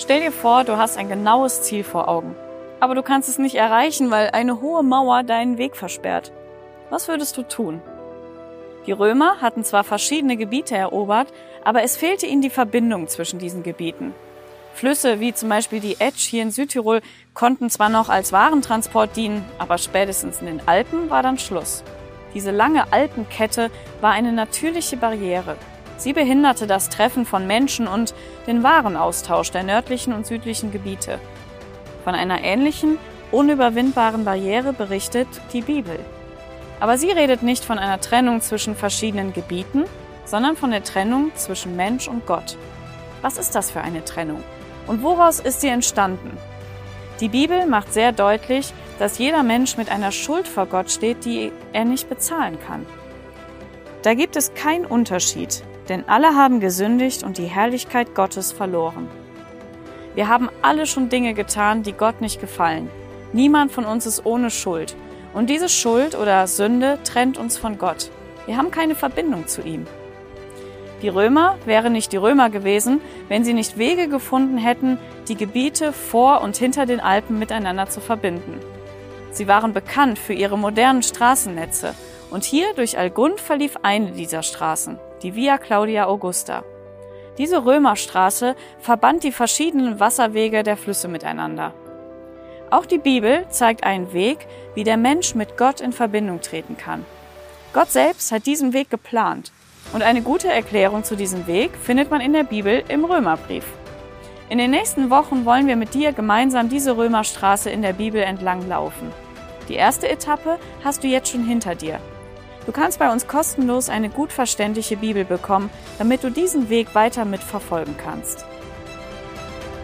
Stell dir vor, du hast ein genaues Ziel vor Augen. Aber du kannst es nicht erreichen, weil eine hohe Mauer deinen Weg versperrt. Was würdest du tun? Die Römer hatten zwar verschiedene Gebiete erobert, aber es fehlte ihnen die Verbindung zwischen diesen Gebieten. Flüsse wie zum Beispiel die Etsch hier in Südtirol konnten zwar noch als Warentransport dienen, aber spätestens in den Alpen war dann Schluss. Diese lange Alpenkette war eine natürliche Barriere. Sie behinderte das Treffen von Menschen und den Warenaustausch der nördlichen und südlichen Gebiete. Von einer ähnlichen, unüberwindbaren Barriere berichtet die Bibel. Aber sie redet nicht von einer Trennung zwischen verschiedenen Gebieten, sondern von der Trennung zwischen Mensch und Gott. Was ist das für eine Trennung? Und woraus ist sie entstanden? Die Bibel macht sehr deutlich, dass jeder Mensch mit einer Schuld vor Gott steht, die er nicht bezahlen kann. Da gibt es keinen Unterschied, denn alle haben gesündigt und die Herrlichkeit Gottes verloren. Wir haben alle schon Dinge getan, die Gott nicht gefallen. Niemand von uns ist ohne Schuld. Und diese Schuld oder Sünde trennt uns von Gott. Wir haben keine Verbindung zu ihm. Die Römer wären nicht die Römer gewesen, wenn sie nicht Wege gefunden hätten, die Gebiete vor und hinter den Alpen miteinander zu verbinden. Sie waren bekannt für ihre modernen Straßennetze und hier durch Algund verlief eine dieser Straßen die Via Claudia Augusta. Diese Römerstraße verband die verschiedenen Wasserwege der Flüsse miteinander. Auch die Bibel zeigt einen Weg, wie der Mensch mit Gott in Verbindung treten kann. Gott selbst hat diesen Weg geplant und eine gute Erklärung zu diesem Weg findet man in der Bibel im Römerbrief. In den nächsten Wochen wollen wir mit dir gemeinsam diese Römerstraße in der Bibel entlang laufen. Die erste Etappe hast du jetzt schon hinter dir. Du kannst bei uns kostenlos eine gut verständliche Bibel bekommen, damit du diesen Weg weiter mitverfolgen kannst.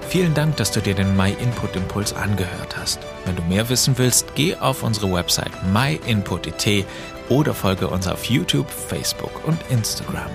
Vielen Dank, dass du dir den My Input Impuls angehört hast. Wenn du mehr wissen willst, geh auf unsere Website myinput.it oder folge uns auf YouTube, Facebook und Instagram.